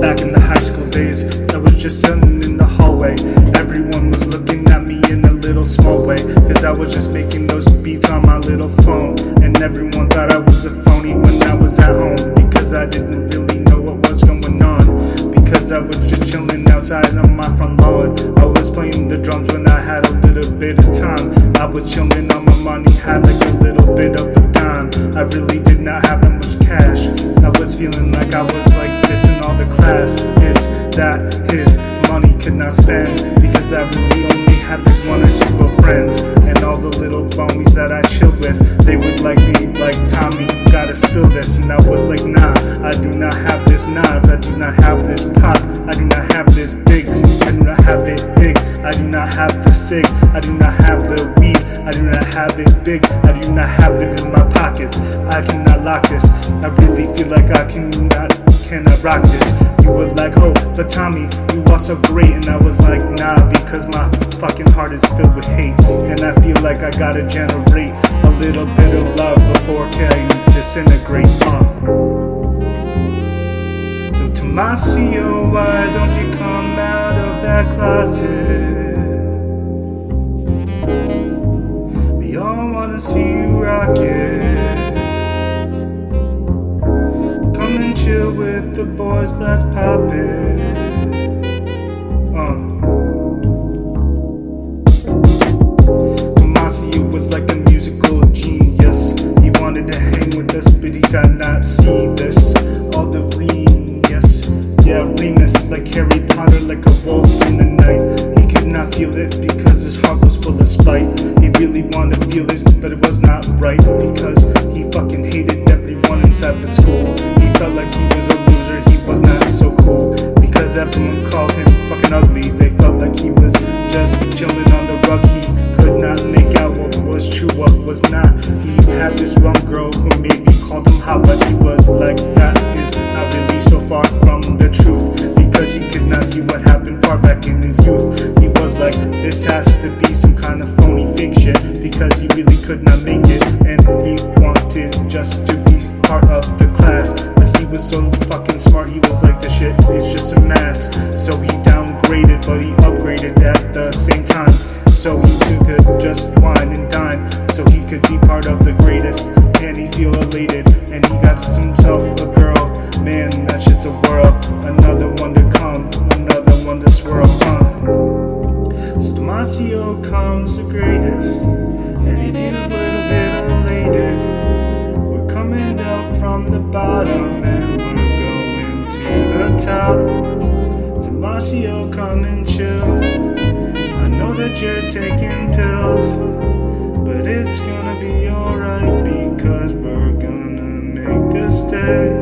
Back in the high school days, I was just sitting in the hallway. Everyone was looking at me in a little small way. Cause I was just making those beats on my little phone. And everyone thought I was a phony when I was at home. Because I didn't really know what was going on. Because I was just chilling outside on my front lawn. Cash. I was feeling like I was like this in all the class. Is that his money could not spend because I really only had like one or two friends. and all the little bomies that I chilled with. They would like be like Tommy, gotta spill this, and I was like, nah, I do not have this Nas, I do not have this pop, I do not have this big, I do not have it big, I do not have the sig, I do not have the have it big, I do not have it in my pockets. I cannot lock this. I really feel like I cannot cannot rock this. You were like, oh, but Tommy, you are so great, and I was like, nah, because my fucking heart is filled with hate, and I feel like I gotta generate a little bit of love before I disintegrate. Uh. So Tomasio, why don't you come out of that closet? The boys, let's pop it. Uh. Tomasio was like a musical genius. He wanted to hang with us, but he could not see this. All the genius, yeah, Remus, like Harry Potter, like a wolf in the night. He could not feel it because his heart was full of spite. He really wanted to feel it, but it was not right because he fucking hated everyone inside the school. He felt like he was was not. He had this one girl who maybe called him hot, but he was like, that is not really so far from the truth because he could not see what happened far back in his youth. He was like, this has to be some kind of phony shit because he really could not make it and he wanted just to be part of the class. But he was so fucking smart, he was like, the shit is just a mess. So he bottom, and we're going to the top. Damasio, come and chill. I know that you're taking pills, but it's gonna be alright because we're gonna make this day.